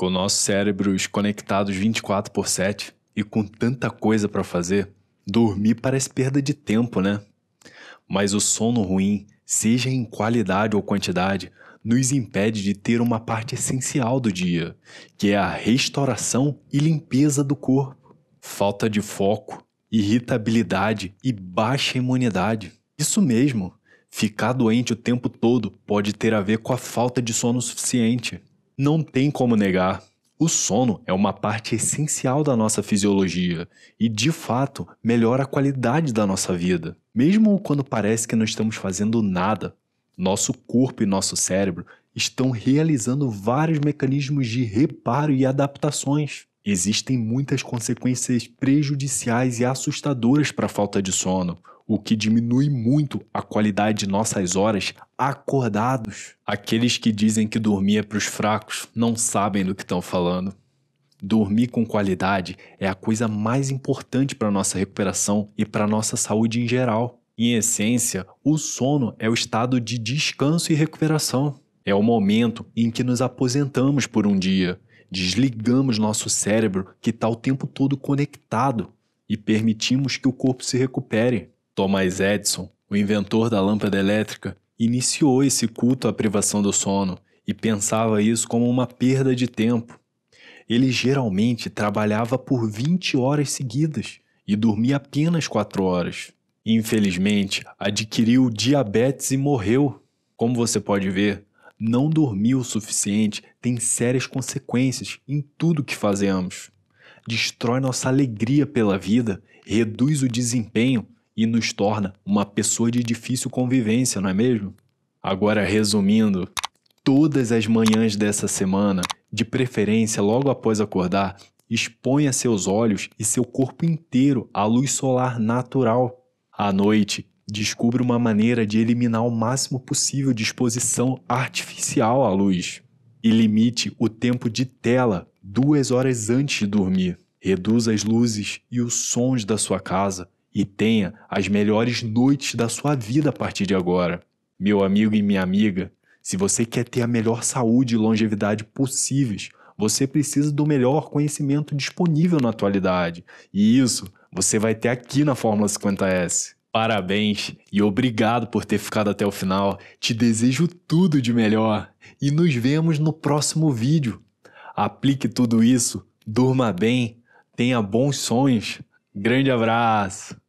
Com nossos cérebros conectados 24 por 7 e com tanta coisa para fazer, dormir parece perda de tempo, né? Mas o sono ruim, seja em qualidade ou quantidade, nos impede de ter uma parte essencial do dia, que é a restauração e limpeza do corpo. Falta de foco, irritabilidade e baixa imunidade. Isso mesmo, ficar doente o tempo todo pode ter a ver com a falta de sono suficiente. Não tem como negar. O sono é uma parte essencial da nossa fisiologia e, de fato, melhora a qualidade da nossa vida. Mesmo quando parece que não estamos fazendo nada, nosso corpo e nosso cérebro estão realizando vários mecanismos de reparo e adaptações. Existem muitas consequências prejudiciais e assustadoras para a falta de sono, o que diminui muito a qualidade de nossas horas acordados. Aqueles que dizem que dormir é para os fracos não sabem do que estão falando. Dormir com qualidade é a coisa mais importante para nossa recuperação e para nossa saúde em geral. Em essência, o sono é o estado de descanso e recuperação. É o momento em que nos aposentamos por um dia, desligamos nosso cérebro que está o tempo todo conectado e permitimos que o corpo se recupere. Thomas Edison, o inventor da lâmpada elétrica, iniciou esse culto à privação do sono e pensava isso como uma perda de tempo. Ele geralmente trabalhava por 20 horas seguidas e dormia apenas 4 horas. Infelizmente, adquiriu diabetes e morreu. Como você pode ver, não dormir o suficiente tem sérias consequências em tudo que fazemos. Destrói nossa alegria pela vida, reduz o desempenho e nos torna uma pessoa de difícil convivência, não é mesmo? Agora, resumindo, todas as manhãs dessa semana, de preferência logo após acordar, exponha seus olhos e seu corpo inteiro à luz solar natural. À noite, descubra uma maneira de eliminar o máximo possível de exposição artificial à luz. E limite o tempo de tela duas horas antes de dormir. Reduza as luzes e os sons da sua casa e tenha as melhores noites da sua vida a partir de agora. Meu amigo e minha amiga, se você quer ter a melhor saúde e longevidade possíveis, você precisa do melhor conhecimento disponível na atualidade. E isso você vai ter aqui na Fórmula 50S. Parabéns e obrigado por ter ficado até o final. Te desejo tudo de melhor e nos vemos no próximo vídeo. Aplique tudo isso, durma bem, tenha bons sonhos. Grande abraço!